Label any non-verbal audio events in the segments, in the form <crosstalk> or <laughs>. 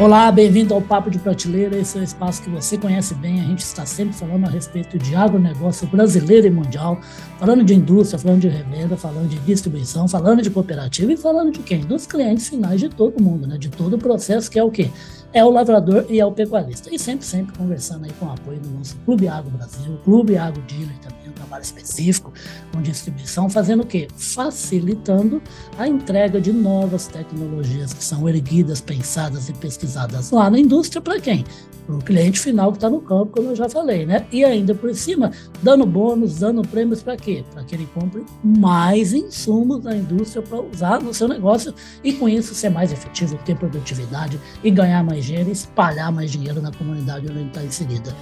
Olá, bem-vindo ao Papo de Prateleira. Esse é o espaço que você conhece bem. A gente está sempre falando a respeito de agronegócio brasileiro e mundial, falando de indústria, falando de revenda, falando de distribuição, falando de cooperativa e falando de quem? Dos clientes finais de todo mundo, né? De todo o processo que é o quê? é o lavrador e é o pecuarista. E sempre, sempre conversando aí com o apoio do nosso Clube Agro Brasil, Clube Agro Dealer também, um trabalho específico com distribuição, fazendo o quê? Facilitando a entrega de novas tecnologias que são erguidas, pensadas e pesquisadas lá na indústria para quem? Para o cliente final que está no campo, como eu já falei, né? E ainda por cima, dando bônus, dando prêmios para quê? Para que ele compre mais insumos da indústria para usar no seu negócio e com isso ser mais efetivo, ter produtividade e ganhar mais dinheiro e espalhar mais dinheiro na comunidade onde ele está inserida.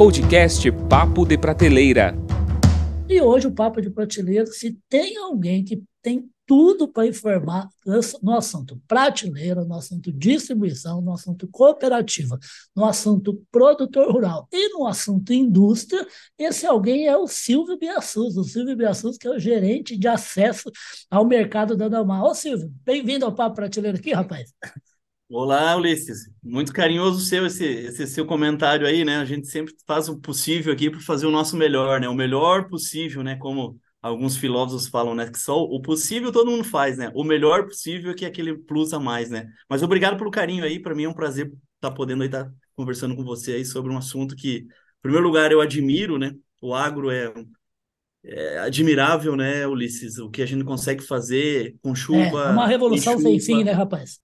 Podcast Papo de Prateleira. E hoje o Papo de Prateleira, se tem alguém que tem tudo para informar no assunto prateleira, no assunto distribuição, no assunto cooperativa, no assunto produtor rural e no assunto indústria. Esse alguém é o Silvio Biassus, o Silvio Biassus, que é o gerente de acesso ao mercado da Dalmar. Ô Silvio, bem-vindo ao Papo Prateleira aqui, rapaz. Olá, Ulisses. Muito carinhoso seu esse, esse seu comentário aí, né? A gente sempre faz o possível aqui para fazer o nosso melhor, né? O melhor possível, né? Como alguns filósofos falam, né, que só o possível todo mundo faz, né? O melhor possível é que é aquele plus a mais, né? Mas obrigado pelo carinho aí, para mim é um prazer estar tá podendo estar tá conversando com você aí sobre um assunto que, em primeiro lugar, eu admiro, né? O agro é, é admirável, né, Ulisses? O que a gente consegue fazer com chuva. É uma revolução sem fim, né, rapaz?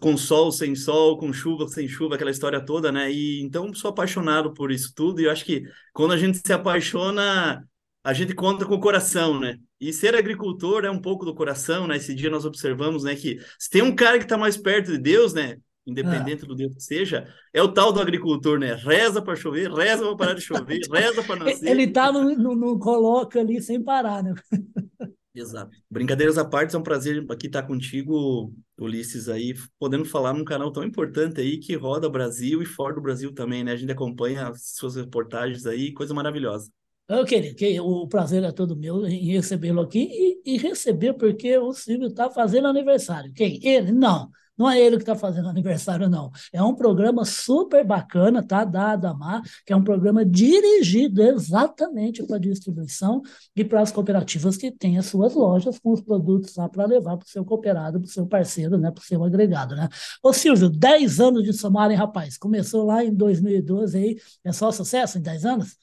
Com sol sem sol, com chuva sem chuva, aquela história toda, né? E então sou apaixonado por isso tudo e eu acho que quando a gente se apaixona, a gente conta com o coração, né? E ser agricultor é um pouco do coração, né? Esse dia nós observamos, né, que se tem um cara que está mais perto de Deus, né, independente ah. do Deus que seja, é o tal do agricultor, né? Reza para chover, reza para parar de chover, <laughs> reza para nascer. Ele tá no, no, no, coloca ali sem parar, né? <laughs> Exato. Brincadeiras à parte, é um prazer aqui estar contigo, Ulisses, aí, podendo falar num canal tão importante aí que roda Brasil e fora do Brasil também, né? A gente acompanha as suas reportagens aí, coisa maravilhosa. Que o prazer é todo meu em recebê-lo aqui e, e, receber porque o Silvio está fazendo aniversário. Quem? Ele? Não, não é ele que está fazendo <laughs> aniversário, não. É um programa super bacana, tá? Da Adamar, que é um programa dirigido exatamente para a distribuição e para as cooperativas que têm as suas lojas com os produtos lá para levar para o seu cooperado, para o seu parceiro, né? Para o seu agregado, né? Ô Silvio, 10 anos de Somar, hein, rapaz? Começou lá em 2012 aí, é só sucesso em 10 anos?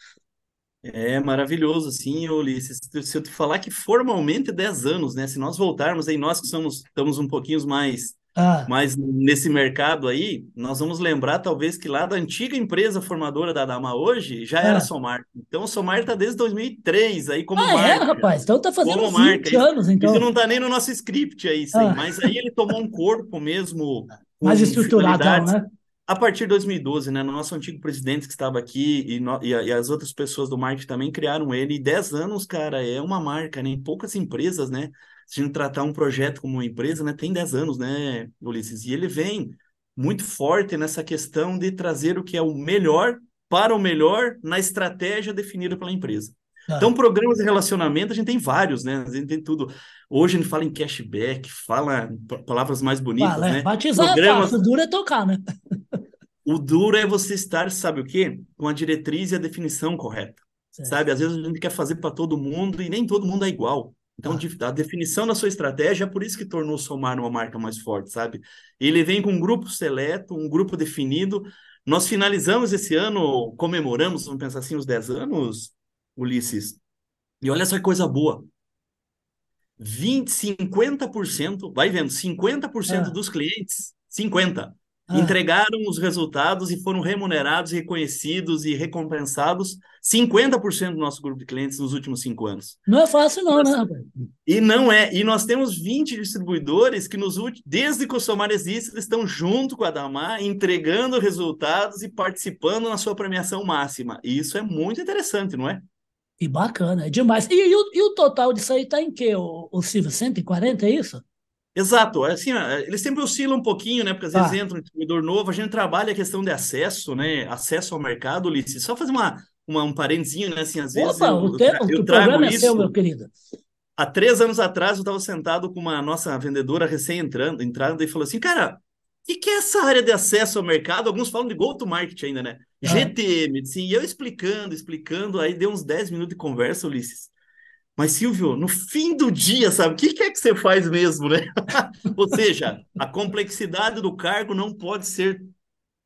É maravilhoso, sim, Ulisses. Se eu te falar que formalmente 10 anos, né? Se nós voltarmos aí, nós que somos, estamos um pouquinho mais, ah. mais nesse mercado aí, nós vamos lembrar talvez que lá da antiga empresa formadora da Dama hoje já ah. era Somar. Então o Somar está desde 2003 aí como ah, é, marca. é, rapaz? Então tá fazendo como 20 marca. anos, então. Isso não tá nem no nosso script aí, sim. Ah. Mas aí ele tomou um corpo mesmo. <laughs> Mais estruturado, né? a partir de 2012, né, nosso antigo presidente que estava aqui e, no, e, e, as outras pessoas do marketing também criaram ele. E 10 anos, cara, é uma marca, né? Em poucas empresas, né? Se a gente tratar um projeto como uma empresa, né? Tem 10 anos, né, Ulisses? E ele vem muito forte nessa questão de trazer o que é o melhor para o melhor na estratégia definida pela empresa. Ah. Então, programas de relacionamento, a gente tem vários, né? A gente tem tudo. Hoje a gente fala em cashback, fala palavras mais bonitas, fala, né? Batizar programas... é fácil, duro é tocar, né? <laughs> O duro é você estar, sabe o quê? Com a diretriz e a definição correta. Certo. Sabe? Às vezes a gente quer fazer para todo mundo e nem todo mundo é igual. Então, ah. a definição da sua estratégia é por isso que tornou o Somar uma marca mais forte, sabe? Ele vem com um grupo seleto, um grupo definido. Nós finalizamos esse ano, comemoramos, vamos pensar assim, os 10 anos, Ulisses. E olha essa coisa boa. 20, 50%, vai vendo, 50% ah. dos clientes, 50, ah. entregaram os resultados e foram remunerados, reconhecidos e recompensados 50% do nosso grupo de clientes nos últimos cinco anos. Não é fácil não, né, rapaz? E não é. E nós temos 20 distribuidores que nos desde que o Somar existe, eles estão junto com a Damar, entregando resultados e participando na sua premiação máxima. E isso é muito interessante, não é? E bacana, é demais. E, e, o, e o total disso aí está em quê, o, o Silvio? 140, é isso? Exato, é assim, eles sempre oscilam um pouquinho, né? Porque às vezes ah. entra um distribuidor novo, a gente trabalha a questão de acesso, né? Acesso ao mercado, Ulisses. Só fazer uma, uma, um parentezinho, né? Assim, às vezes. Opa, eu, o, tempo, eu, eu o programa é seu, meu querido. há três anos atrás eu estava sentado com uma nossa vendedora recém entrando, e falou assim, cara, o que, que é essa área de acesso ao mercado? Alguns falam de go-to-market ainda, né? Ah. GTM, sim, e eu explicando, explicando, aí deu uns 10 minutos de conversa, Ulisses. Mas, Silvio, no fim do dia, sabe, o que, que é que você faz mesmo, né? <laughs> Ou seja, a complexidade do cargo não pode ser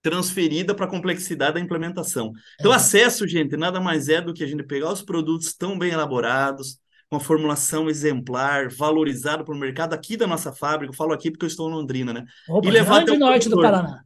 transferida para a complexidade da implementação. Então, é. acesso, gente, nada mais é do que a gente pegar os produtos tão bem elaborados, com a formulação exemplar, valorizado para o mercado aqui da nossa fábrica, eu falo aqui porque eu estou em Londrina, né? Opa, e levar até o norte produtor. do Paraná.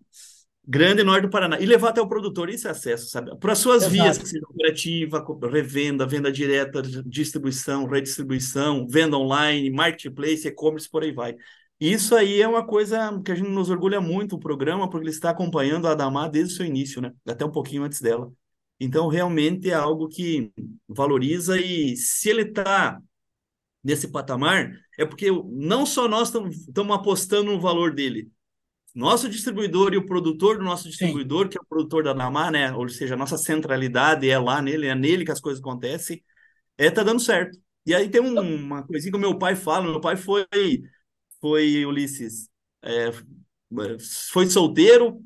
Grande norte do Paraná. E levar até o produtor esse acesso, sabe? Para suas Exato. vias, que sejam cooperativa, revenda, venda direta, distribuição, redistribuição, venda online, marketplace, e-commerce, por aí vai. Isso aí é uma coisa que a gente nos orgulha muito, o programa, porque ele está acompanhando a Adamar desde o seu início, né? Até um pouquinho antes dela. Então, realmente é algo que valoriza e se ele está nesse patamar, é porque não só nós estamos apostando no valor dele, nosso distribuidor e o produtor do nosso distribuidor, Sim. que é o produtor da Namar, né? Ou seja, a nossa centralidade é lá nele, é nele que as coisas acontecem, é tá dando certo. E aí tem um, uma coisinha que o meu pai fala, meu pai foi foi Ulisses, é, foi solteiro,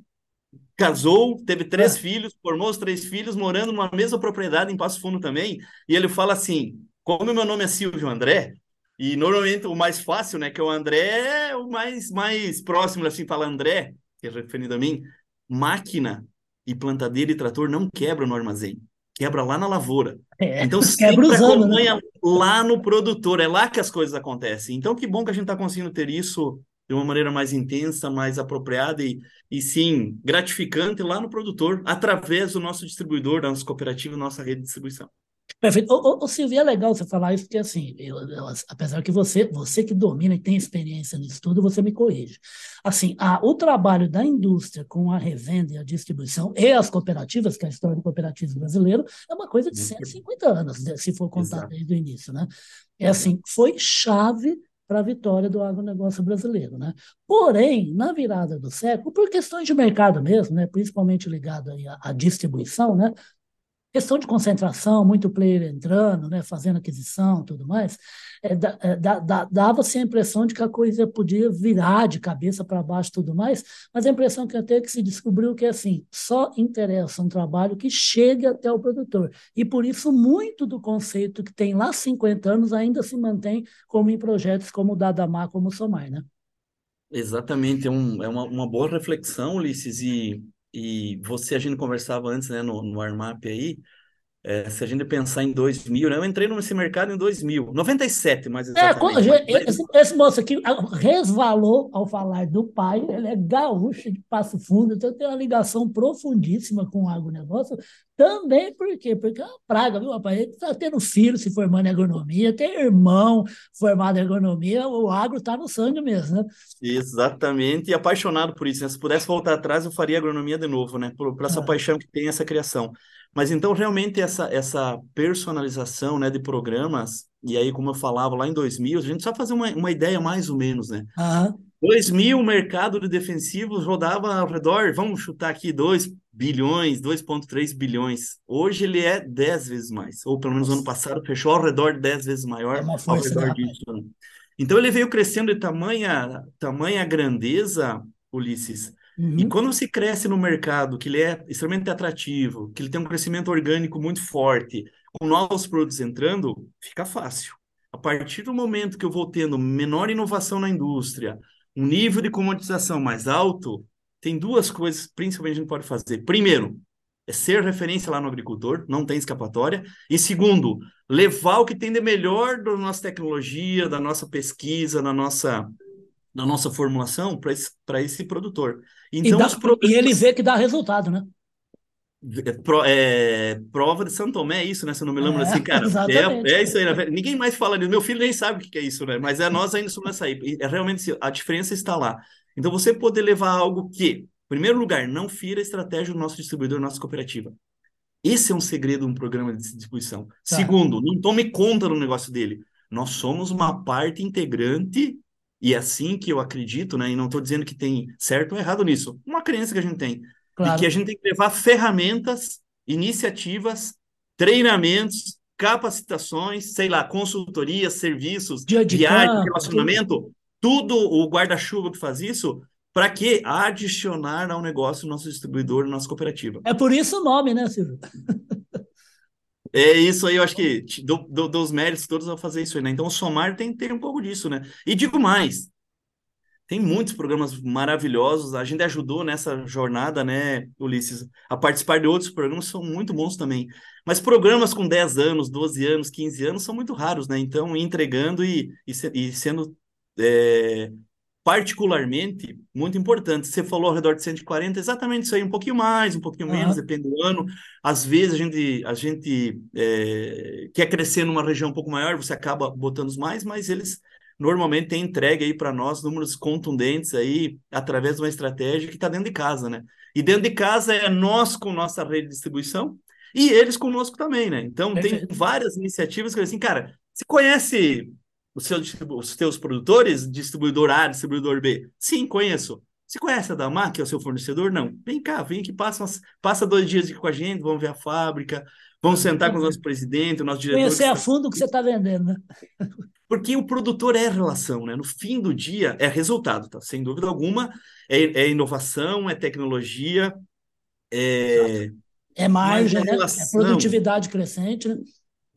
casou, teve três é. filhos, formou os três filhos, morando numa mesma propriedade em Passo Fundo também, e ele fala assim, como meu nome é Silvio André, e normalmente o mais fácil, né, que é o André, é o mais, mais próximo, assim, fala André, que é referido a mim, máquina e plantadeira e trator não quebram no armazém, quebra lá na lavoura. É, então <laughs> sempre usando, né? acompanha né? lá no produtor, é lá que as coisas acontecem. Então que bom que a gente está conseguindo ter isso de uma maneira mais intensa, mais apropriada e, e sim, gratificante lá no produtor, através do nosso distribuidor, da nossa cooperativa, da nossa rede de distribuição. Perfeito. Ô, ô, Silvia, é legal você falar isso, porque assim, eu, eu, apesar que você, você que domina e tem experiência nisso tudo, você me corrige. Assim, a, o trabalho da indústria com a revenda e a distribuição e as cooperativas, que é a história do cooperativismo brasileiro, é uma coisa de 150 anos, né, se for contar Exato. desde o início, né? É assim, foi chave para a vitória do agronegócio brasileiro. Né? Porém, na virada do século, por questões de mercado mesmo, né, principalmente ligado aí à, à distribuição, né, questão de concentração, muito player entrando, né, fazendo aquisição tudo mais, é, é, dava-se a impressão de que a coisa podia virar de cabeça para baixo tudo mais, mas a impressão que eu tenho é que se descobriu que assim, só interessa um trabalho que chegue até o produtor. E por isso, muito do conceito que tem lá 50 anos ainda se mantém como em projetos como o Dadamar, como o Somar, né? Exatamente, é, um, é uma, uma boa reflexão, Ulisses, e e você, a gente conversava antes, né, no, no Armap aí, é, se a gente pensar em 2000, né, eu entrei nesse mercado em 2000, 97, mais exatamente. É, esse, esse, moço aqui resvalou ao falar do pai, ele é gaúcho de Passo Fundo, então tem uma ligação profundíssima com o agronegócio, também por quê? Porque é uma praga, viu, rapaz? Ele está tendo filho se formando em agronomia, tem irmão formado em agronomia, o agro está no sangue mesmo, né? Exatamente, e apaixonado por isso, né? Se pudesse voltar atrás, eu faria agronomia de novo, né? Por, por essa ah. paixão que tem essa criação. Mas então, realmente, essa, essa personalização né, de programas, e aí, como eu falava lá em 2000, a gente só fazer uma, uma ideia mais ou menos, né? Uhum. 2000, o mercado de defensivos rodava ao redor, vamos chutar aqui, 2 bilhões, 2,3 bilhões. Hoje ele é 10 vezes mais, ou pelo menos no ano passado fechou ao redor de 10 vezes maior. É ao redor disso. Então ele veio crescendo de tamanha, tamanha grandeza, Ulisses, Uhum. E quando você cresce no mercado, que ele é extremamente atrativo, que ele tem um crescimento orgânico muito forte, com novos produtos entrando, fica fácil. A partir do momento que eu vou tendo menor inovação na indústria, um nível de comodização mais alto, tem duas coisas principalmente a gente pode fazer. Primeiro, é ser referência lá no agricultor, não tem escapatória. E segundo, levar o que tem de melhor da nossa tecnologia, da nossa pesquisa, da nossa na nossa formulação para esse, esse produtor. Então, e, dá, produtos... e ele vê que dá resultado, né? É, pro, é, prova de São Tomé é isso, né? Se eu não me lembro é, assim, cara. <laughs> É, é, isso aí, né? Ninguém mais fala nisso. Meu filho nem sabe o que é isso, né? Mas é nós ainda somos essa aí. É realmente a diferença está lá. Então, você poder levar algo que, em primeiro lugar, não fira a estratégia do nosso distribuidor, nossa cooperativa. Esse é um segredo de um programa de distribuição. Tá. Segundo, não tome conta do negócio dele. Nós somos uma parte integrante e é assim que eu acredito, né? E não estou dizendo que tem certo ou errado nisso. Uma crença que a gente tem. Claro. E que a gente tem que levar ferramentas, iniciativas, treinamentos capacitações, sei lá, consultorias, serviços, Dia de viagem, campo, relacionamento, tudo o guarda-chuva que faz isso, para quê? Adicionar ao negócio nosso distribuidor, nossa cooperativa. É por isso o nome, né, Silvio? <laughs> É isso aí, eu acho que do, do, dos méritos todos ao fazer isso aí, né? Então o Somar tem, tem um pouco disso, né? E digo mais, tem muitos programas maravilhosos, a gente ajudou nessa jornada, né, Ulisses, a participar de outros programas são muito bons também. Mas programas com 10 anos, 12 anos, 15 anos são muito raros, né? Então, entregando e, e, e sendo é, particularmente muito importante. Você falou ao redor de 140, exatamente isso aí, um pouquinho mais, um pouquinho menos, uhum. depende do ano. Às vezes a gente, a gente é, quer crescer numa região um pouco maior, você acaba botando os mais, mas eles normalmente têm entregue aí para nós números contundentes aí através de uma estratégia que está dentro de casa, né? E dentro de casa é nós com nossa rede de distribuição e eles conosco também, né? Então Perfeito. tem várias iniciativas que assim, cara, você conhece os seus, os teus produtores, distribuidor A, distribuidor B? Sim, conheço. Você conhece a Damar, que é o seu fornecedor? Não. Vem cá, vem aqui, passa, umas, passa dois dias aqui com a gente, vamos ver a fábrica, vamos sentar com o nosso presidente, o nosso diretor. Conhecer a fundo o que você está vendendo, né? Porque o produtor é relação, né? No fim do dia é resultado, tá? Sem dúvida alguma, é, é inovação, é tecnologia, é. É margem, né? É produtividade crescente, né?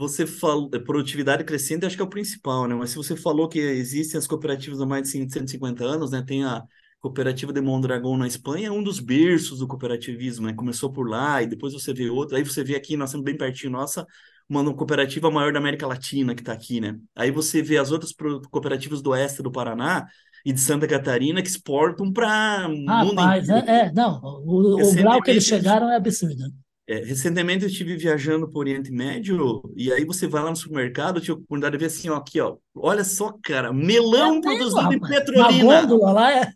Você falou, produtividade crescente, acho que é o principal, né? Mas se você falou que existem as cooperativas há mais de 150 anos, né? Tem a cooperativa de Mondragón na Espanha, é um dos berços do cooperativismo, né? Começou por lá e depois você vê outra, aí você vê aqui, nós estamos bem pertinho, nossa, uma cooperativa maior da América Latina que está aqui, né? Aí você vê as outras cooperativas do oeste do Paraná e de Santa Catarina que exportam para mundo inteiro. É, é, não, o, o grau que eles chegaram é absurdo. É, recentemente eu estive viajando para o Oriente Médio e aí você vai lá no supermercado, eu tive a oportunidade de ver assim, ó, aqui, ó, olha só, cara, melão é produzido em Petrolina. Lá é...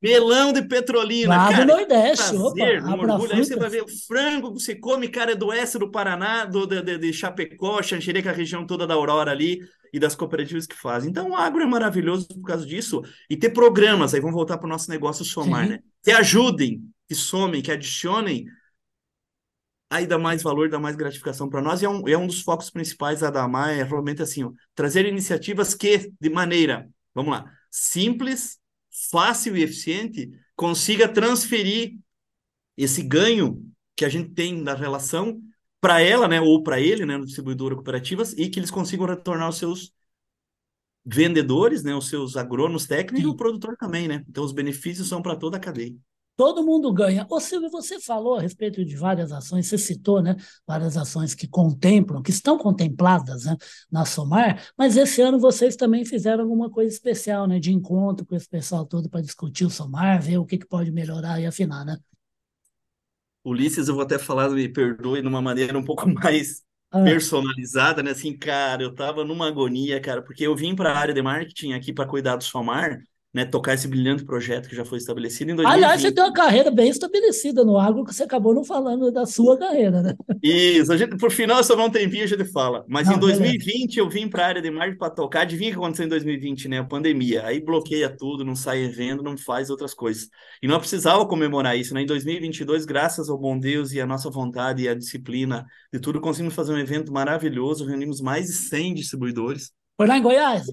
Melão de Petrolina, lá cara. do Nordeste, prazer, opa, um orgulho. Aí você vai ver o frango que você come, cara, é do oeste do Paraná, do, de, de, de Chapecó, Xanxerê, a região toda da Aurora ali, e das cooperativas que fazem. Então, o agro é maravilhoso por causa disso. E ter programas, aí vamos voltar para o nosso negócio somar, Sim. né? Que ajudem, que somem, que adicionem aí dá mais valor, dá mais gratificação para nós, e é um, é um dos focos principais da Damar, é realmente assim, ó, trazer iniciativas que, de maneira, vamos lá, simples, fácil e eficiente, consiga transferir esse ganho que a gente tem na relação para ela, né, ou para ele, né, no distribuidor cooperativas, e que eles consigam retornar os seus vendedores, né, os seus agrônomos técnicos Sim. e o produtor também, né? Então os benefícios são para toda a cadeia. Todo mundo ganha. Ô Silvio, você falou a respeito de várias ações, você citou né, várias ações que contemplam, que estão contempladas né, na Somar, mas esse ano vocês também fizeram alguma coisa especial, né, de encontro com esse pessoal todo para discutir o Somar, ver o que, que pode melhorar e afinar, né? Ulisses, eu vou até falar, me perdoe, de uma maneira um pouco <laughs> mais ah. personalizada, né? Assim, cara, eu tava numa agonia, cara, porque eu vim para a área de marketing aqui para cuidar do Somar, né, tocar esse brilhante projeto que já foi estabelecido em 2020. Aliás, você tem uma carreira bem estabelecida no agro, que você acabou não falando da sua carreira, né? Isso, a gente, por final, só um tempinho a gente fala. Mas não, em 2020 beleza. eu vim para a área de marketing para tocar. Adivinha o que aconteceu em 2020, né? A pandemia. Aí bloqueia tudo, não sai evento, não faz outras coisas. E não precisava comemorar isso, né? Em 2022, graças ao bom Deus e a nossa vontade e a disciplina de tudo, conseguimos fazer um evento maravilhoso. Reunimos mais de 100 distribuidores. Foi lá em Goiás?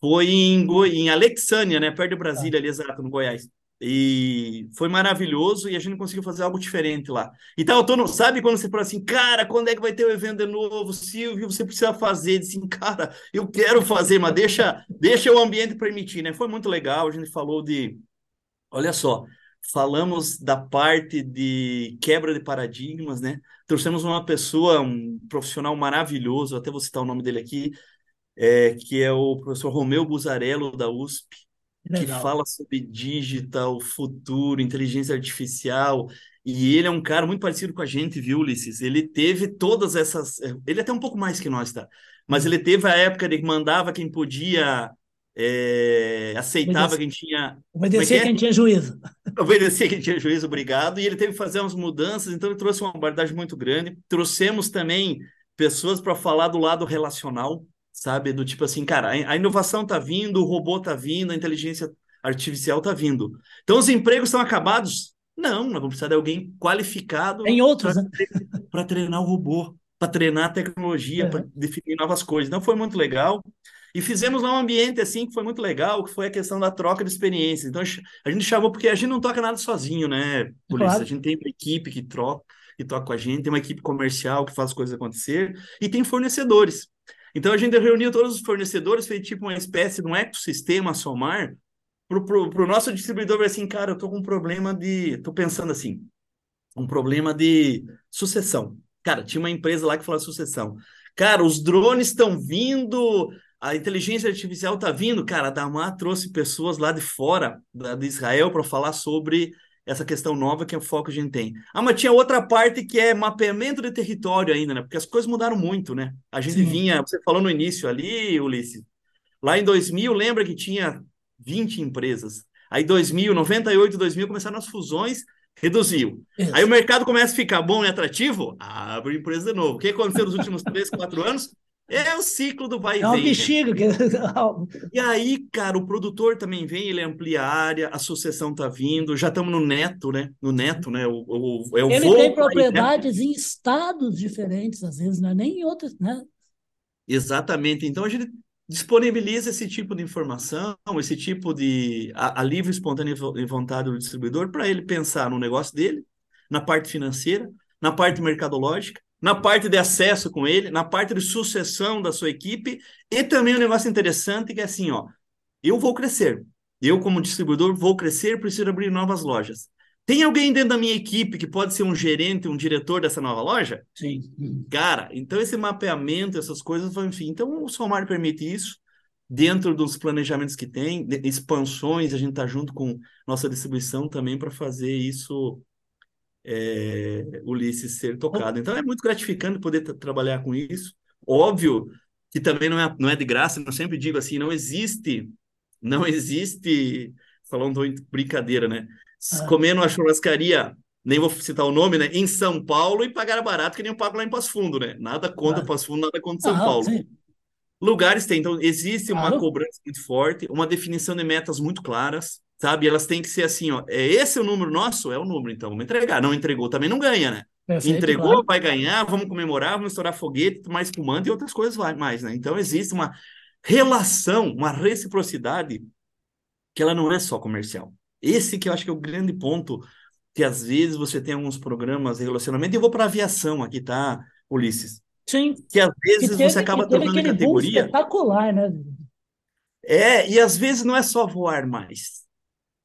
Foi em, Go... em Alexânia, né? Perto de Brasília, ali, exato, no Goiás. E foi maravilhoso e a gente conseguiu fazer algo diferente lá. Então, eu tô no... sabe quando você fala assim, cara, quando é que vai ter o evento de novo? Silvio, você precisa fazer. Assim, cara, eu quero fazer, mas deixa, deixa o ambiente permitir, né? Foi muito legal. A gente falou de. Olha só, falamos da parte de quebra de paradigmas, né? Trouxemos uma pessoa, um profissional maravilhoso, até vou citar o nome dele aqui, é, que é o professor Romeu Buzarello, da USP, Legal. que fala sobre digital, futuro, inteligência artificial. E ele é um cara muito parecido com a gente, viu, Ulisses? Ele teve todas essas. Ele é até um pouco mais que nós, tá? Mas ele teve a época de que mandava quem podia, é, aceitava quem tinha. Obedecer é, é quem tinha juízo. Obedecer quem tinha juízo, obrigado. E ele teve que fazer umas mudanças, então ele trouxe uma abordagem muito grande. Trouxemos também pessoas para falar do lado relacional, sabe? Do tipo assim, cara, a inovação tá vindo, o robô tá vindo, a inteligência artificial tá vindo. Então os empregos estão acabados? Não, nós vamos precisar de alguém qualificado em outros para né? treinar o robô. para treinar a tecnologia, para definir novas coisas. Então foi muito legal. E fizemos lá um ambiente assim que foi muito legal, que foi a questão da troca de experiências. Então a gente chamou porque a gente não toca nada sozinho, né, Polícia? Claro. A gente tem uma equipe que troca, que toca com a gente, tem uma equipe comercial que faz as coisas acontecer e tem fornecedores. Então a gente reuniu todos os fornecedores, fez tipo uma espécie de um ecossistema somar para o nosso distribuidor ver assim, cara, eu tô com um problema de. tô pensando assim, um problema de sucessão. Cara, tinha uma empresa lá que falava sucessão. Cara, os drones estão vindo, a inteligência artificial está vindo. Cara, a Damar trouxe pessoas lá de fora, da, de Israel, para falar sobre essa questão nova que é o foco que a gente tem. Ah, mas tinha outra parte que é mapeamento de território ainda, né? Porque as coisas mudaram muito, né? A gente Sim. vinha, você falou no início ali, Ulisses, lá em 2000, lembra que tinha 20 empresas. Aí 2000, 98, 2000 começaram as fusões, reduziu. Isso. Aí o mercado começa a ficar bom e atrativo, abre empresa de novo. O que aconteceu nos últimos 3, 4 anos? É o ciclo do vai e vem. É um bexiga. Que... e aí, cara, o produtor também vem, ele amplia a área, a sucessão tá vindo, já estamos no neto, né? No neto, né? O, o, é o ele tem propriedades aí, né? em estados diferentes, às vezes, não é nem em outros, né? Exatamente. Então a gente disponibiliza esse tipo de informação, esse tipo de a, a livre, espontânea vontade do distribuidor para ele pensar no negócio dele, na parte financeira, na parte mercadológica, na parte de acesso com ele, na parte de sucessão da sua equipe e também um negócio interessante que é assim, ó, eu vou crescer. Eu como distribuidor vou crescer, preciso abrir novas lojas. Tem alguém dentro da minha equipe que pode ser um gerente, um diretor dessa nova loja? Sim. Cara, então esse mapeamento, essas coisas, enfim. Então o Somar permite isso dentro dos planejamentos que tem, expansões, a gente está junto com nossa distribuição também para fazer isso, é, Ulisses, ser tocado. Então é muito gratificante poder trabalhar com isso. Óbvio que também não é, não é de graça, eu sempre digo assim, não existe, não existe, falando brincadeira, né? ah. comer numa churrascaria, nem vou citar o nome, né? Em São Paulo e pagar barato, que nem eu pago lá em Passo Fundo, né? Nada contra ah. Passo Fundo, nada contra São ah, Paulo. Sim. Lugares tem, então existe uma cobrança muito forte, uma definição de metas muito claras, sabe? Elas têm que ser assim, ó. É esse o número nosso? É o número, então vamos entregar. Não entregou, também não ganha, né? Perfeito, Entregou, claro. vai ganhar, vamos comemorar, vamos estourar foguete, mais espumante e outras coisas mais, né? Então existe uma relação, uma reciprocidade que ela não é só comercial. Esse que eu acho que é o grande ponto que às vezes você tem alguns programas de relacionamento. E eu vou para aviação aqui, tá, Ulisses? Sim. Que às vezes teve, você acaba trocando categoria. espetacular, né? É, e às vezes não é só voar mais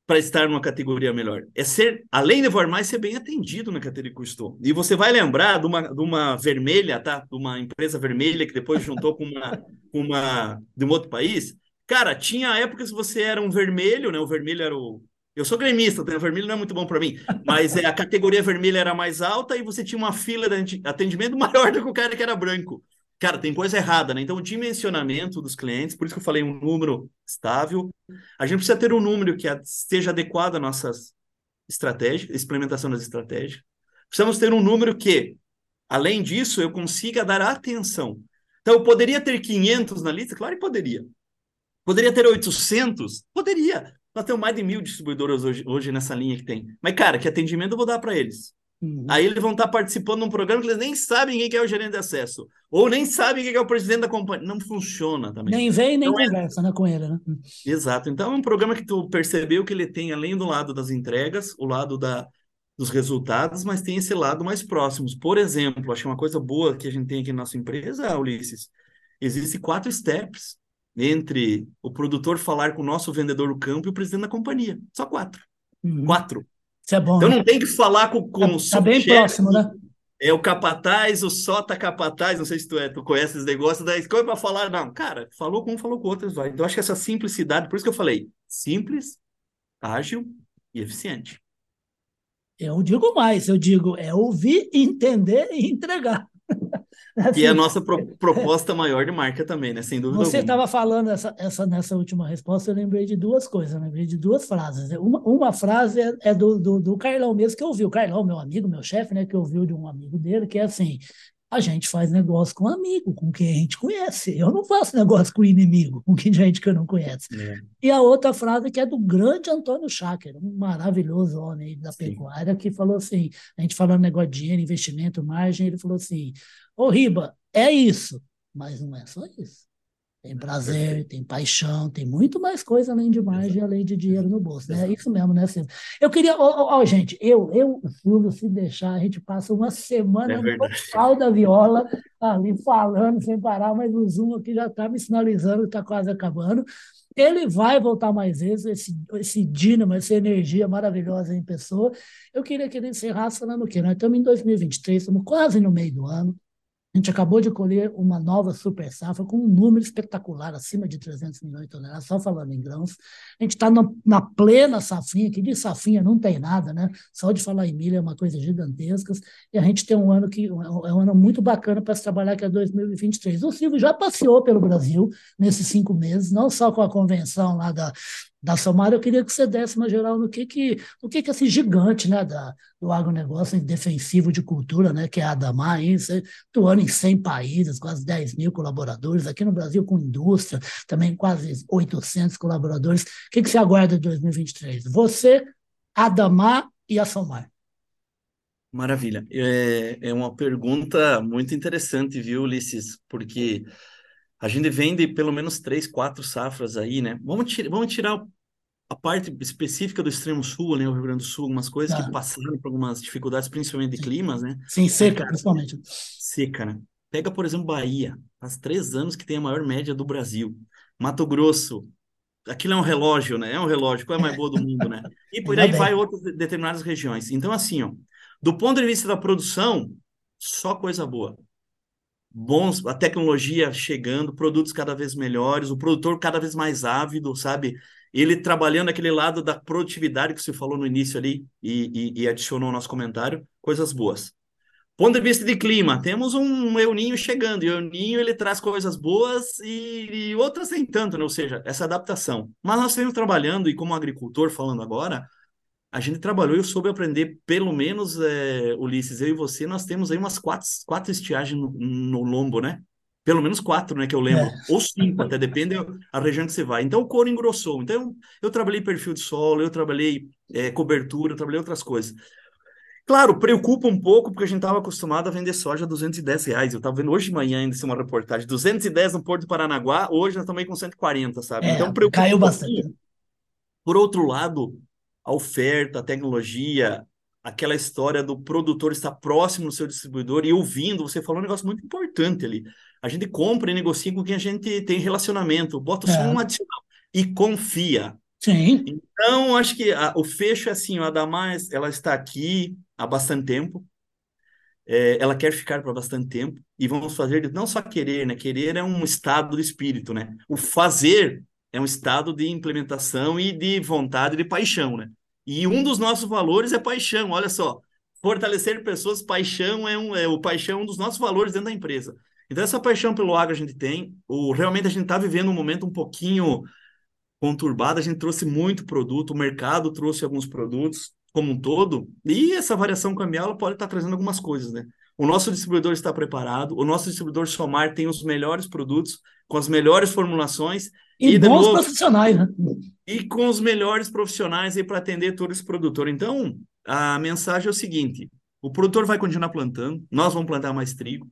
para estar numa categoria melhor. É ser, além de voar mais, ser bem atendido na categoria que eu estou. E você vai lembrar de uma, de uma vermelha, tá? De uma empresa vermelha que depois juntou com uma, <laughs> uma de um outro país. Cara, tinha épocas que você era um vermelho, né? O vermelho era o, eu sou gremista, o vermelho não é muito bom para mim, mas é, a categoria vermelha era mais alta e você tinha uma fila de atendimento <laughs> maior do que o cara que era branco. Cara, tem coisa errada, né? Então, o dimensionamento dos clientes, por isso que eu falei um número estável. A gente precisa ter um número que esteja adequado às nossas estratégias, implementação das estratégias. Precisamos ter um número que, além disso, eu consiga dar atenção. Então, eu poderia ter 500 na lista? Claro que poderia. Poderia ter 800? Poderia. Nós temos mais de mil distribuidoras hoje, hoje nessa linha que tem. Mas, cara, que atendimento eu vou dar para eles? Uhum. Aí eles vão estar participando de um programa que eles nem sabem quem é o gerente de acesso. Ou nem sabem quem é o presidente da companhia. Não funciona também. Nem vem, nem então, é conversa é... né, com ele, né? Exato. Então é um programa que tu percebeu que ele tem, além do lado das entregas, o lado da, dos resultados, mas tem esse lado mais próximos. Por exemplo, acho que uma coisa boa que a gente tem aqui na nossa empresa, Ulisses, existem quatro steps entre o produtor falar com o nosso vendedor do campo e o presidente da companhia. Só quatro. Uhum. Quatro. Isso é bom. Então né? não tem que falar com, com tá, o Tá bem próximo, né? É o capataz, o sota capataz, não sei se tu, é, tu conhece esse negócio da escola para falar, não, cara, falou com um, falou com outro, vai. Então acho que essa simplicidade, por isso que eu falei, simples, ágil e eficiente. Eu digo mais, eu digo é ouvir, entender e entregar. <laughs> Assim, <laughs> e a nossa pro, proposta maior de marca também, né? Sem dúvida Você estava falando essa, essa, nessa última resposta, eu lembrei de duas coisas, eu lembrei de duas frases. Uma, uma frase é, é do, do, do, Carlão mesmo, que eu ouvi. O Carlão, meu amigo, meu chefe, né? Que ouviu de um amigo dele, que é assim: a gente faz negócio com amigo, com quem a gente conhece. Eu não faço negócio com inimigo, com quem gente que eu não conheço. É. E a outra frase que é do grande Antônio Schacker, um maravilhoso homem da pecuária, Sim. que falou assim: a gente falando negócio de dinheiro, investimento, margem, ele falou assim Ô, Riba, é isso, mas não é só isso. Tem prazer, tem paixão, tem muito mais coisa além de margem, além de dinheiro no bolso. Né? É isso mesmo, né, Silvio? Eu queria. Ó, ó, gente, eu, eu, Silvio, se deixar, a gente passa uma semana é no pau da viola, ali falando sem parar, mas o Zoom aqui já está me sinalizando que está quase acabando. Ele vai voltar mais vezes, esse, esse dínamo, essa energia maravilhosa em pessoa. Eu queria que ele encerrasse falando o quê? Nós estamos em 2023, estamos quase no meio do ano. A gente acabou de colher uma nova super safra com um número espetacular, acima de 300 milhões de toneladas, só falando em grãos. A gente está na plena safrinha, que de safrinha não tem nada, né? Só de falar em milho é uma coisa gigantesca. E a gente tem um ano que é um ano muito bacana para se trabalhar, que é 2023. O Silvio já passeou pelo Brasil nesses cinco meses, não só com a convenção lá da, da Somara, eu queria que você desse uma geral no que que, no que, que esse gigante né, da, do agronegócio defensivo de cultura, né, que é a Adamar, atuando em 100 países, quase 10 mil colaboradores, aqui no Brasil com indústria, também quase 800 colaboradores. O que, que você aguarda de 2023? Você, Adamar e a Somar. Maravilha. É, é uma pergunta muito interessante, viu, Ulisses? Porque a gente vende pelo menos três, quatro safras aí, né? Vamos, tir vamos tirar a parte específica do extremo sul, né, o Rio Grande do Sul, algumas coisas tá. que passaram por algumas dificuldades, principalmente de climas, né? Sim, seca, Cara, principalmente. Seca, né? Pega, por exemplo, Bahia, faz três anos que tem a maior média do Brasil. Mato Grosso, aquilo é um relógio, né? É um relógio, qual é a mais boa do mundo, né? E por <laughs> aí vai outras determinadas regiões. Então, assim, ó, do ponto de vista da produção, só coisa boa bons, a tecnologia chegando, produtos cada vez melhores, o produtor cada vez mais ávido, sabe? Ele trabalhando aquele lado da produtividade que você falou no início ali e, e, e adicionou ao nosso comentário, coisas boas. Ponto de vista de clima, temos um euninho chegando, e o euninho ele traz coisas boas e, e outras nem tanto, né? ou seja, essa adaptação. Mas nós estamos trabalhando, e como agricultor falando agora, a gente trabalhou e soube aprender, pelo menos, é, Ulisses, eu e você, nós temos aí umas quatro, quatro estiagens no, no lombo, né? Pelo menos quatro, né, que eu lembro. É. Ou cinco, até depende da região que você vai. Então, o couro engrossou. Então, eu, trabalhei perfil de solo, eu trabalhei é, cobertura, eu trabalhei outras coisas. Claro, preocupa um pouco, porque a gente estava acostumado a vender soja a 210 reais. Eu estava vendo hoje de manhã ainda uma reportagem, 210 no Porto do Paranaguá, hoje nós aí com 140, sabe? É, então, preocupa caiu um bastante. Por outro lado, a oferta, a tecnologia, aquela história do produtor estar próximo do seu distribuidor e ouvindo, você falou um negócio muito importante ali. A gente compra e negocia com quem a gente tem relacionamento, bota só é. um adicional e confia. Sim. Então, acho que a, o fecho é assim, a Damas, ela está aqui há bastante tempo, é, ela quer ficar por bastante tempo, e vamos fazer, não só querer, né? Querer é um estado do espírito, né? O fazer é um estado de implementação e de vontade, de paixão, né? E um dos nossos valores é paixão, olha só. Fortalecer pessoas, paixão é um é o paixão é um dos nossos valores dentro da empresa. Então essa paixão pelo agro a gente tem, o realmente a gente está vivendo um momento um pouquinho conturbado, a gente trouxe muito produto, o mercado trouxe alguns produtos como um todo, e essa variação cambial pode estar tá trazendo algumas coisas, né? O nosso distribuidor está preparado, o nosso distribuidor Somar tem os melhores produtos, com as melhores formulações e, e bons novo, profissionais, né? E com os melhores profissionais aí para atender todo esse produtor. Então, a mensagem é o seguinte: o produtor vai continuar plantando, nós vamos plantar mais trigo,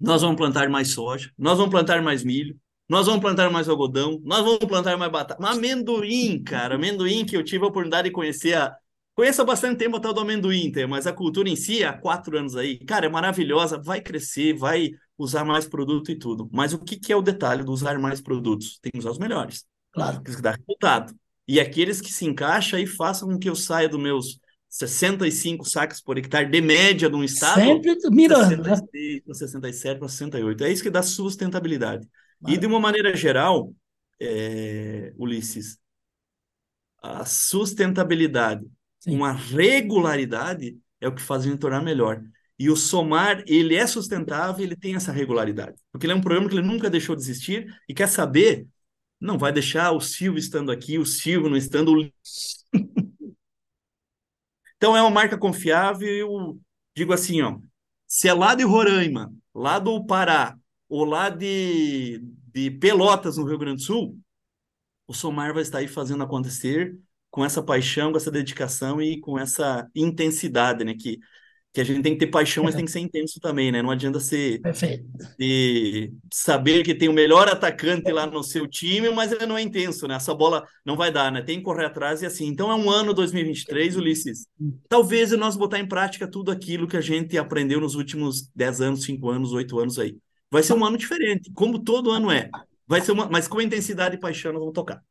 nós vamos plantar mais soja, nós vamos plantar mais milho, nós vamos plantar mais algodão, nós vamos plantar mais batata. Mas amendoim, cara, amendoim que eu tive a oportunidade de conhecer a. Conheço há bastante tempo a tal do amendoim, mas a cultura em si, há quatro anos aí, cara, é maravilhosa, vai crescer, vai usar mais produto e tudo. Mas o que, que é o detalhe do usar mais produtos? Tem que usar os melhores. Claro. Que dá resultado. E aqueles que se encaixam e façam com que eu saia dos meus 65 sacos por hectare de média de um estado. Sempre mirando, 66, né? Para 67, para 68. É isso que dá sustentabilidade. E de uma maneira geral, é, Ulisses, a sustentabilidade, Sim. uma regularidade é o que faz a gente tornar melhor. E o Somar, ele é sustentável, ele tem essa regularidade. Porque ele é um programa que ele nunca deixou de existir e quer saber, não vai deixar o Silvio estando aqui, o Silvio não estando. <laughs> então é uma marca confiável, eu digo assim, ó, se é lá de Roraima, lá do Pará, ou lá de, de Pelotas, no Rio Grande do Sul, o Somar vai estar aí fazendo acontecer com essa paixão, com essa dedicação e com essa intensidade, né? Que que a gente tem que ter paixão, mas tem que ser intenso também, né? Não adianta ser, ser saber que tem o melhor atacante lá no seu time, mas ele não é intenso, né? Essa bola não vai dar, né? Tem que correr atrás e assim. Então é um ano 2023, Ulisses. Talvez nós botar em prática tudo aquilo que a gente aprendeu nos últimos 10 anos, 5 anos, 8 anos aí. Vai ser um ano diferente, como todo ano é. Vai ser uma, mas com intensidade e paixão nós vamos tocar.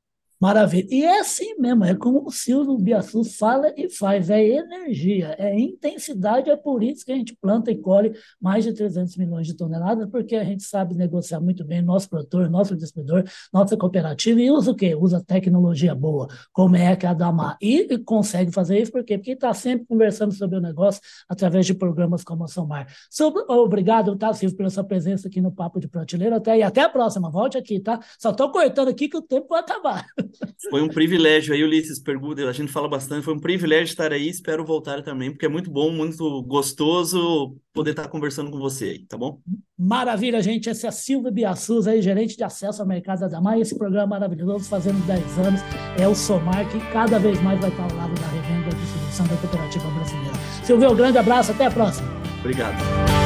Maravilha. E é assim mesmo, é como o Silvio Biaçu fala e faz, é energia, é intensidade, é por isso que a gente planta e colhe mais de 300 milhões de toneladas, porque a gente sabe negociar muito bem nosso produtor, nosso distribuidor, nossa cooperativa, e usa o quê? Usa tecnologia boa, como é que a Damar. E, e consegue fazer isso por quê? Porque está sempre conversando sobre o negócio através de programas como a Somar. Sobre, obrigado, tá, Silvio, pela sua presença aqui no Papo de Prateleira, até, e até a próxima, volte aqui, tá? Só estou cortando aqui que o tempo vai acabar. <laughs> Foi um privilégio aí, Ulisses, pergunta, a gente fala bastante, foi um privilégio estar aí, espero voltar também, porque é muito bom, muito gostoso poder estar conversando com você aí, tá bom? Maravilha, gente, esse é Silvio Biassuz aí, gerente de acesso ao mercado da Damar, esse programa maravilhoso, fazendo 10 anos, é o Somar, que cada vez mais vai estar ao lado da revenda e distribuição da cooperativa brasileira. Silvio, um grande abraço, até a próxima. Obrigado.